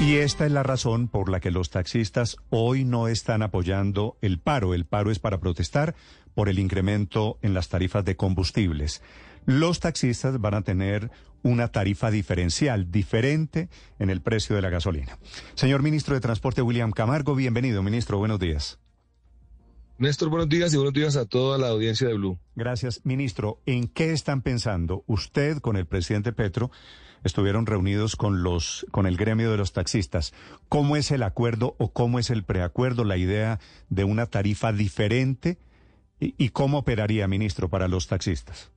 Y esta es la razón por la que los taxistas hoy no están apoyando el paro. El paro es para protestar por el incremento en las tarifas de combustibles. Los taxistas van a tener una tarifa diferencial, diferente en el precio de la gasolina. Señor ministro de Transporte William Camargo, bienvenido, ministro, buenos días. Néstor, buenos días y buenos días a toda la audiencia de Blue. Gracias, ministro. ¿En qué están pensando usted con el presidente Petro? Estuvieron reunidos con los con el gremio de los taxistas. ¿Cómo es el acuerdo o cómo es el preacuerdo, la idea de una tarifa diferente y, y cómo operaría, ministro, para los taxistas?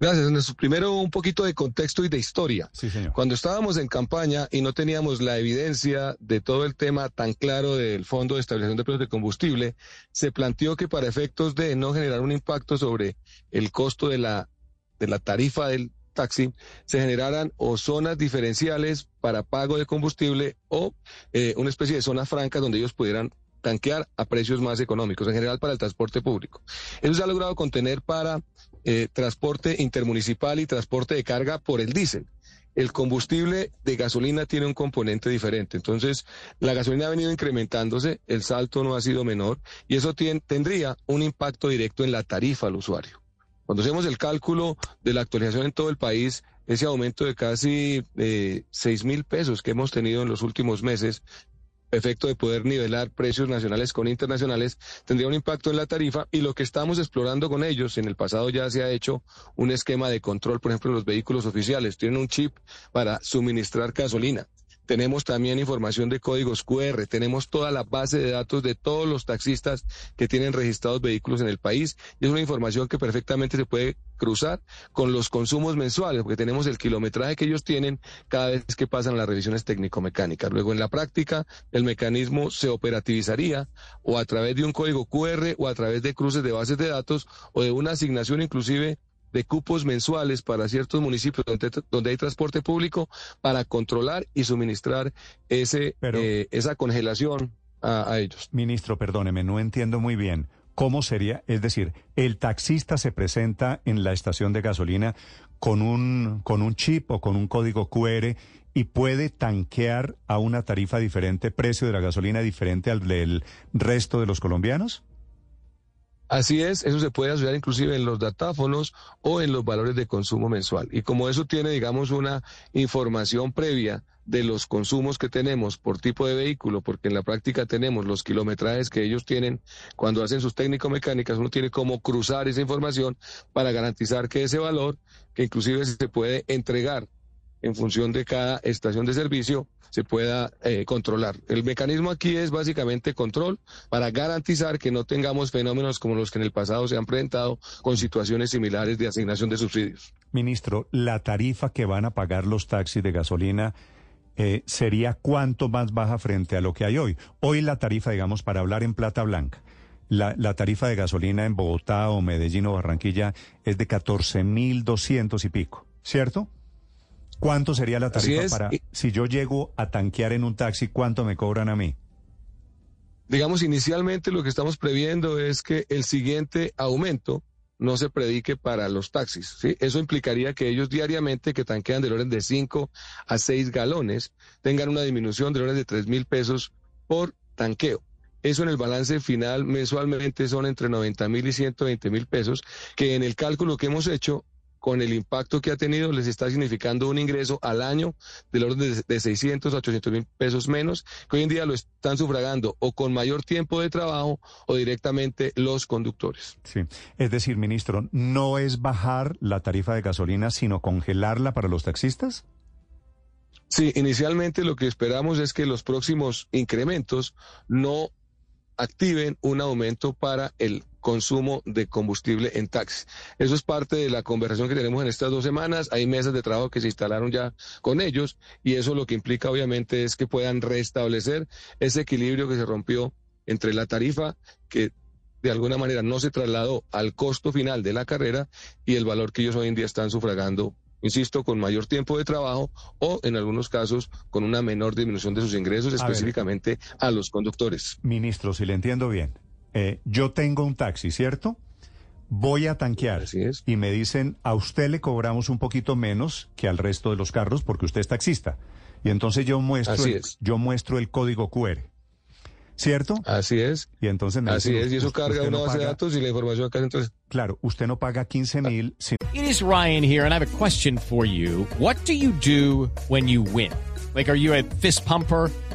Gracias. Primero, un poquito de contexto y de historia. Sí, señor. Cuando estábamos en campaña y no teníamos la evidencia de todo el tema tan claro del Fondo de Estabilización de Precios de Combustible, se planteó que para efectos de no generar un impacto sobre el costo de la, de la tarifa del taxi, se generaran o zonas diferenciales para pago de combustible o eh, una especie de zonas francas donde ellos pudieran tanquear a precios más económicos, en general para el transporte público. Eso se ha logrado contener para eh, transporte intermunicipal y transporte de carga por el diésel. El combustible de gasolina tiene un componente diferente. Entonces, la gasolina ha venido incrementándose, el salto no ha sido menor y eso tendría un impacto directo en la tarifa al usuario. Cuando hacemos el cálculo de la actualización en todo el país, ese aumento de casi eh, seis mil pesos que hemos tenido en los últimos meses, efecto de poder nivelar precios nacionales con internacionales, tendría un impacto en la tarifa y lo que estamos explorando con ellos, en el pasado ya se ha hecho un esquema de control, por ejemplo, en los vehículos oficiales, tienen un chip para suministrar gasolina. Tenemos también información de códigos QR, tenemos toda la base de datos de todos los taxistas que tienen registrados vehículos en el país y es una información que perfectamente se puede cruzar con los consumos mensuales, porque tenemos el kilometraje que ellos tienen cada vez que pasan las revisiones técnico-mecánicas. Luego, en la práctica, el mecanismo se operativizaría o a través de un código QR o a través de cruces de bases de datos o de una asignación inclusive de cupos mensuales para ciertos municipios donde, donde hay transporte público para controlar y suministrar ese, Pero- eh, esa congelación a, a ellos. Ministro, perdóneme, no entiendo muy bien. ¿Cómo sería? Es decir, el taxista se presenta en la estación de gasolina con un, con un chip o con un código QR y puede tanquear a una tarifa diferente, precio de la gasolina diferente al del resto de los colombianos? Así es, eso se puede asociar inclusive en los datáfonos o en los valores de consumo mensual. Y como eso tiene, digamos, una información previa de los consumos que tenemos por tipo de vehículo, porque en la práctica tenemos los kilometrajes que ellos tienen cuando hacen sus técnico-mecánicas, uno tiene cómo cruzar esa información para garantizar que ese valor, que inclusive se puede entregar en función de cada estación de servicio, se pueda eh, controlar. El mecanismo aquí es básicamente control para garantizar que no tengamos fenómenos como los que en el pasado se han presentado con situaciones similares de asignación de subsidios. Ministro, la tarifa que van a pagar los taxis de gasolina eh, sería cuánto más baja frente a lo que hay hoy. Hoy la tarifa, digamos, para hablar en plata blanca, la, la tarifa de gasolina en Bogotá o Medellín o Barranquilla es de 14.200 y pico, ¿cierto? ¿Cuánto sería la tarifa es, para, si yo llego a tanquear en un taxi, cuánto me cobran a mí? Digamos, inicialmente lo que estamos previendo es que el siguiente aumento no se predique para los taxis. ¿sí? Eso implicaría que ellos diariamente, que tanquean del orden de 5 a 6 galones, tengan una disminución del orden de 3 mil pesos por tanqueo. Eso en el balance final mensualmente son entre 90 mil y 120 mil pesos, que en el cálculo que hemos hecho, con el impacto que ha tenido, les está significando un ingreso al año del orden de, de 600 a 800 mil pesos menos, que hoy en día lo están sufragando o con mayor tiempo de trabajo o directamente los conductores. Sí. Es decir, ministro, ¿no es bajar la tarifa de gasolina, sino congelarla para los taxistas? Sí, inicialmente lo que esperamos es que los próximos incrementos no activen un aumento para el consumo de combustible en taxi. Eso es parte de la conversación que tenemos en estas dos semanas. Hay mesas de trabajo que se instalaron ya con ellos y eso lo que implica obviamente es que puedan restablecer ese equilibrio que se rompió entre la tarifa que de alguna manera no se trasladó al costo final de la carrera y el valor que ellos hoy en día están sufragando insisto, con mayor tiempo de trabajo o en algunos casos con una menor disminución de sus ingresos, específicamente a, los conductores. Ministro, si le entiendo bien, eh, yo tengo un taxi, ¿cierto? Voy a tanquear y me dicen, a usted le cobramos un poquito menos que al resto de los carros porque usted es taxista. Y entonces yo muestro, yo muestro el código QR. ¿Cierto? Así es. Y entonces me Así es, y eso carga una base de datos y la información acá entonces. Claro, usted no paga 15 mil. It is Ryan here and I have a question for you. What do you do when you win? Like, are you a fist pumper?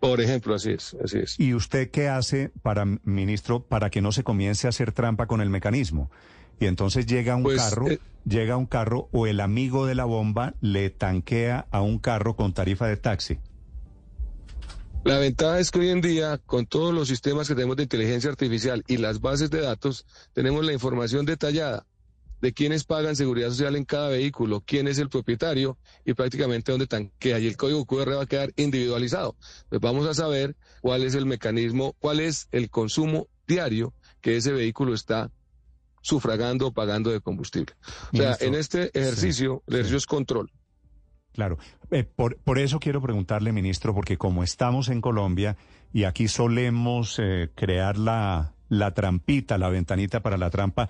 Por ejemplo, así es, así es. ¿Y usted qué hace para, ministro, para que no se comience a hacer trampa con el mecanismo? Y entonces llega un pues, carro, eh, llega un carro o el amigo de la bomba le tanquea a un carro con tarifa de taxi. La ventaja es que hoy en día, con todos los sistemas que tenemos de inteligencia artificial y las bases de datos, tenemos la información detallada de quiénes pagan seguridad social en cada vehículo, quién es el propietario y prácticamente dónde tanquea. Y el código QR va a quedar individualizado. Pues vamos a saber cuál es el mecanismo, cuál es el consumo diario que ese vehículo está sufragando o pagando de combustible. O sea, en este ejercicio, el ejercicio es control. Claro, eh, por, por, eso quiero preguntarle, ministro, porque como estamos en Colombia y aquí solemos eh, crear la, la trampita, la ventanita para la trampa,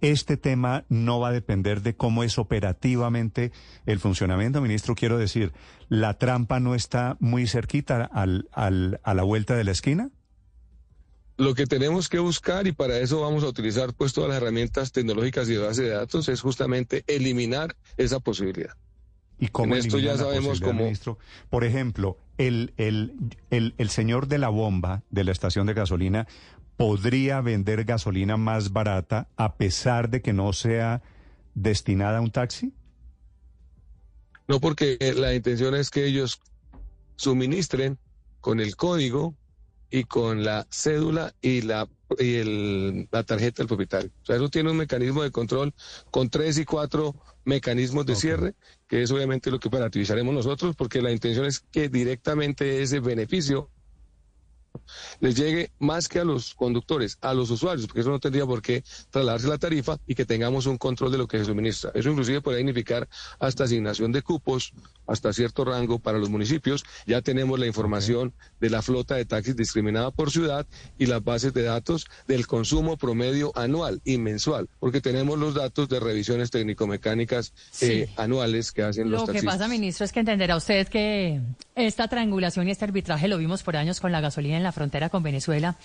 este tema no va a depender de cómo es operativamente el funcionamiento, ministro. Quiero decir, ¿la trampa no está muy cerquita al, al, a la vuelta de la esquina? Lo que tenemos que buscar, y para eso vamos a utilizar pues todas las herramientas tecnológicas y de base de datos, es justamente eliminar esa posibilidad. ¿Y cómo esto ya sabemos cómo... Ministro? Por ejemplo, el, el, el, el señor de la bomba de la estación de gasolina podría vender gasolina más barata a pesar de que no sea destinada a un taxi? No, porque la intención es que ellos suministren con el código y con la cédula y la y el, la tarjeta del propietario. O sea, eso tiene un mecanismo de control con tres y cuatro mecanismos de cierre, que es obviamente lo que utilizaremos nosotros, porque la intención es que directamente ese beneficio les llegue más que a los conductores, a los usuarios, porque eso no tendría por qué trasladarse la tarifa y que tengamos un control de lo que se suministra. Eso inclusive puede significar hasta asignación de cupos, hasta cierto rango para los municipios. Ya tenemos la información de la flota de taxis discriminada por ciudad y las bases de datos del consumo promedio anual y mensual, porque tenemos los datos de revisiones técnico-mecánicas eh, anuales que hacen los taxistas. Lo que pasa, ministro, es que entenderá usted que esta triangulación y este arbitraje lo vimos por años con la gasolina en la frontera con Venezuela,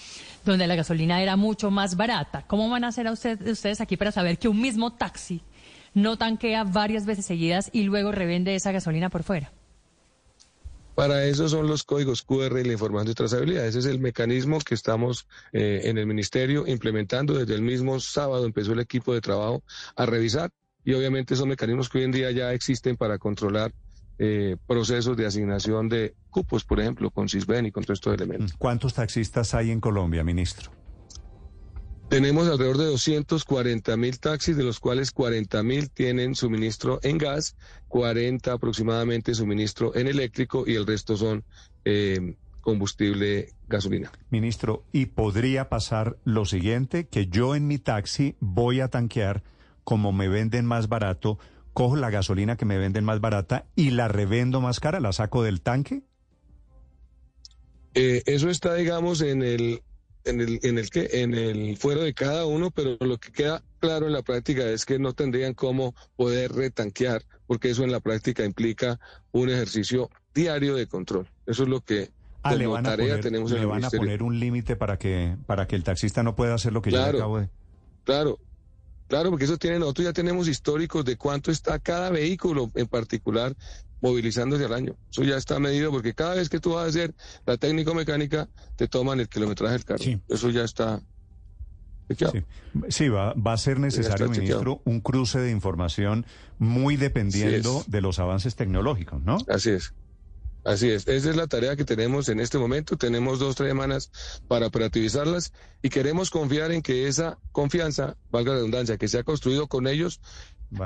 donde la gasolina era mucho más barata. ¿Cómo van a hacer a ustedes aquí para saber que un mismo taxi no tanquea varias veces seguidas y luego revende esa gasolina por fuera? Para eso son los códigos QR y la información de trazabilidad. Ese es el mecanismo que estamos eh, en el ministerio implementando. Desde el mismo sábado empezó el equipo de trabajo a revisar y obviamente esos mecanismos que hoy en día ya existen para controlar eh, procesos de asignación de cupos, por ejemplo, con CISBEN y con todos estos elementos. ¿Cuántos taxistas hay en Colombia, ministro? Tenemos alrededor de 240 mil taxis, de los cuales 40 mil tienen suministro en gas, 40 aproximadamente suministro en eléctrico y el resto son eh, combustible gasolina. Ministro, ¿y podría pasar lo siguiente? Que yo en mi taxi voy a tanquear, como me venden más barato, cojo la gasolina que me venden más barata y la revendo más cara, la saco del tanque? Eh, eso está, digamos, en el, en el, en el que, en el fuero de cada uno, pero lo que queda claro en la práctica es que no tendrían cómo poder retanquear, porque eso en la práctica implica un ejercicio diario de control. Eso es lo que ah, le van a poner, tenemos le van a poner un límite para que para que el taxista no pueda hacer lo que yo acabo de. Claro, Claro, porque eso tiene, nosotros ya tenemos históricos de cuánto está cada vehículo en particular movilizándose al año. Eso ya está medido porque cada vez que tú vas a hacer la técnico-mecánica, te toman el kilometraje del carro. Eso ya está. Sí, sí va, va, a ser necesario, ministro, un cruce de información muy dependiendo de los avances tecnológicos, ¿no? Así es. Así es, esa es la tarea que tenemos en este momento. Tenemos dos, tres semanas para operativizarlas y queremos confiar en que esa confianza, valga la redundancia, que se ha construido con ellos,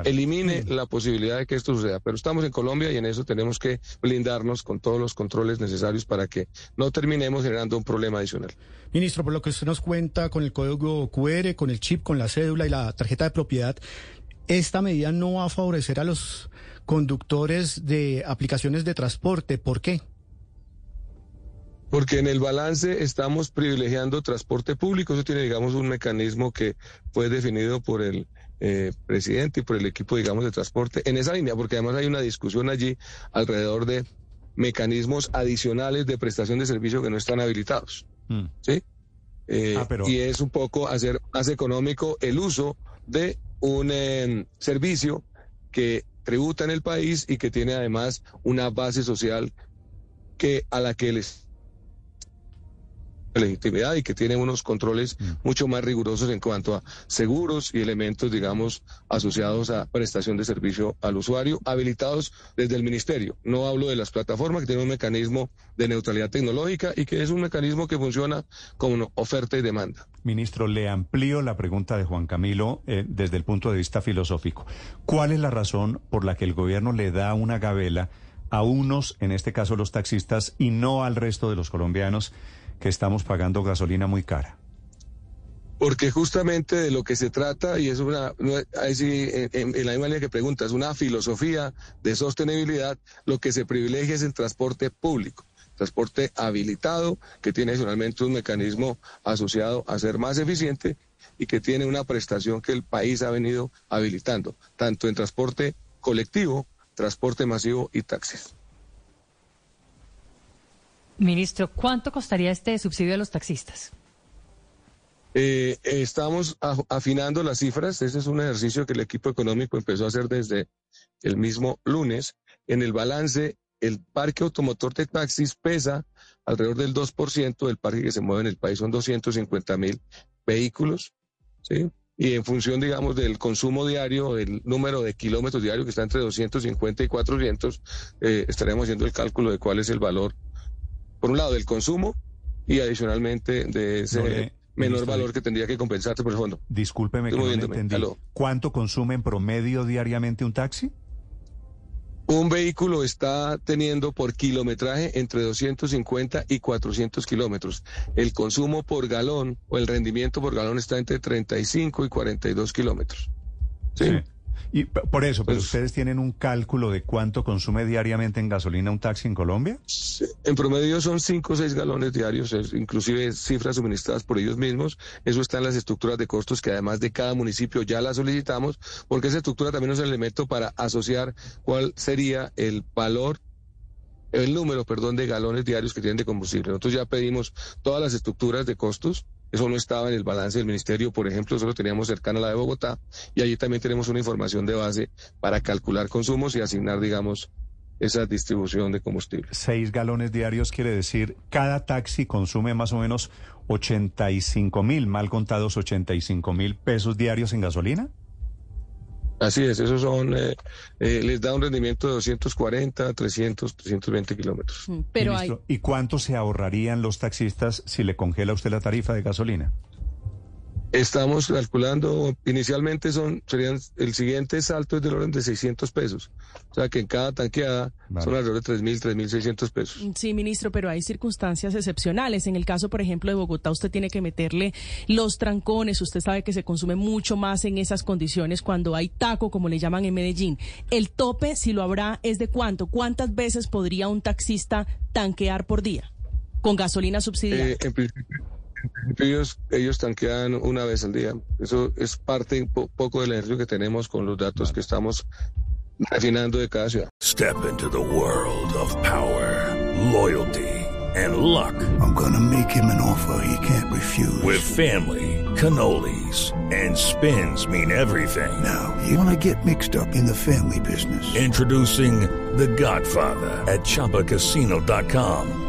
elimine la posibilidad de que esto suceda. Pero estamos en Colombia y en eso tenemos que blindarnos con todos los controles necesarios para que no terminemos generando un problema adicional. Ministro, por lo que usted nos cuenta con el código QR, con el chip, con la cédula y la tarjeta de propiedad, esta medida no va a favorecer a los conductores de aplicaciones de transporte. ¿Por qué? Porque en el balance estamos privilegiando transporte público. Eso tiene, digamos, un mecanismo que fue definido por el eh, presidente y por el equipo, digamos, de transporte en esa línea, porque además hay una discusión allí alrededor de mecanismos adicionales de prestación de servicio que no están habilitados. Mm. ¿Sí? Eh, ah, y es un poco hacer más económico el uso de un eh, servicio que tributa en el país y que tiene además una base social que a la que les legitimidad y que tiene unos controles mm. mucho más rigurosos en cuanto a seguros y elementos, digamos, asociados a prestación de servicio al usuario, habilitados desde el ministerio. No hablo de las plataformas que tienen un mecanismo de neutralidad tecnológica y que es un mecanismo que funciona como oferta y demanda. Ministro, le amplío la pregunta de Juan Camilo eh, desde el punto de vista filosófico. ¿Cuál es la razón por la que el gobierno le da una gabela a unos, en este caso los taxistas, y no al resto de los colombianos? Que estamos pagando gasolina muy cara? Porque justamente de lo que se trata, y es una, en, la misma línea que preguntas, una filosofía de sostenibilidad, lo que se privilegia es el transporte público transporte habilitado, que tiene adicionalmente un mecanismo asociado a ser más eficiente y que tiene una prestación que el país ha venido habilitando, tanto en transporte colectivo, transporte masivo y taxis. Ministro, ¿cuánto costaría este subsidio a los taxistas? Eh, estamos afinando las cifras. Este es un ejercicio que el equipo económico empezó a hacer desde el mismo lunes. En el balance, el parque automotor de taxis pesa alrededor del 2% del parque que se mueve en el país. Son 250 mil vehículos. ¿sí? Y en función, digamos, del consumo diario, del número de kilómetros diarios que está entre 250 y 400, eh, estaremos haciendo el cálculo de cuál es el valor por un lado, del consumo y adicionalmente de ese menor valor que tendría que compensarse por el fondo. Discúlpeme que no entendí. ¿Cuánto consume en promedio diariamente un taxi? Un vehículo está teniendo por kilometraje entre 250 y 400 kilómetros. El consumo por galón o el rendimiento por galón está entre 35 y 42 kilómetros. ¿Sí? Y por eso, pero pues ustedes tienen un cálculo de cuánto consume diariamente en gasolina un taxi en Colombia? En promedio son 5 o 6 galones diarios, inclusive cifras suministradas por ellos mismos. Eso está en las estructuras de costos que además de cada municipio ya las solicitamos, porque esa estructura también es un elemento para asociar cuál sería el valor el número, perdón, de galones diarios que tienen de combustible. Nosotros ya pedimos todas las estructuras de costos eso no estaba en el balance del ministerio, por ejemplo, eso lo teníamos cercano a la de Bogotá y allí también tenemos una información de base para calcular consumos y asignar, digamos, esa distribución de combustible. Seis galones diarios quiere decir cada taxi consume más o menos 85 mil, mal contados 85 mil pesos diarios en gasolina. Así es, esos son, eh, eh, les da un rendimiento de 240, 300, 320 kilómetros. Pero ¿Y cuánto se ahorrarían los taxistas si le congela usted la tarifa de gasolina? Estamos calculando, inicialmente son serían el siguiente salto es del orden de 600 pesos. O sea que en cada tanqueada son alrededor de 3.000, 3.600 pesos. Sí, ministro, pero hay circunstancias excepcionales. En el caso, por ejemplo, de Bogotá, usted tiene que meterle los trancones. Usted sabe que se consume mucho más en esas condiciones cuando hay taco, como le llaman en Medellín. El tope, si lo habrá, es de cuánto. ¿Cuántas veces podría un taxista tanquear por día con gasolina subsidiada? Eh, en ellos, ellos tanquean una vez al día. Eso es parte un poco del ejercicio que tenemos con los datos que estamos refinando de cada ciudad. Step into the world of power, loyalty. and luck. I'm gonna make him an offer he can't refuse. With family, cannolis and spins mean everything. Now, you wanna get mixed up in the family business. Introducing The Godfather at ChumbaCasino.com.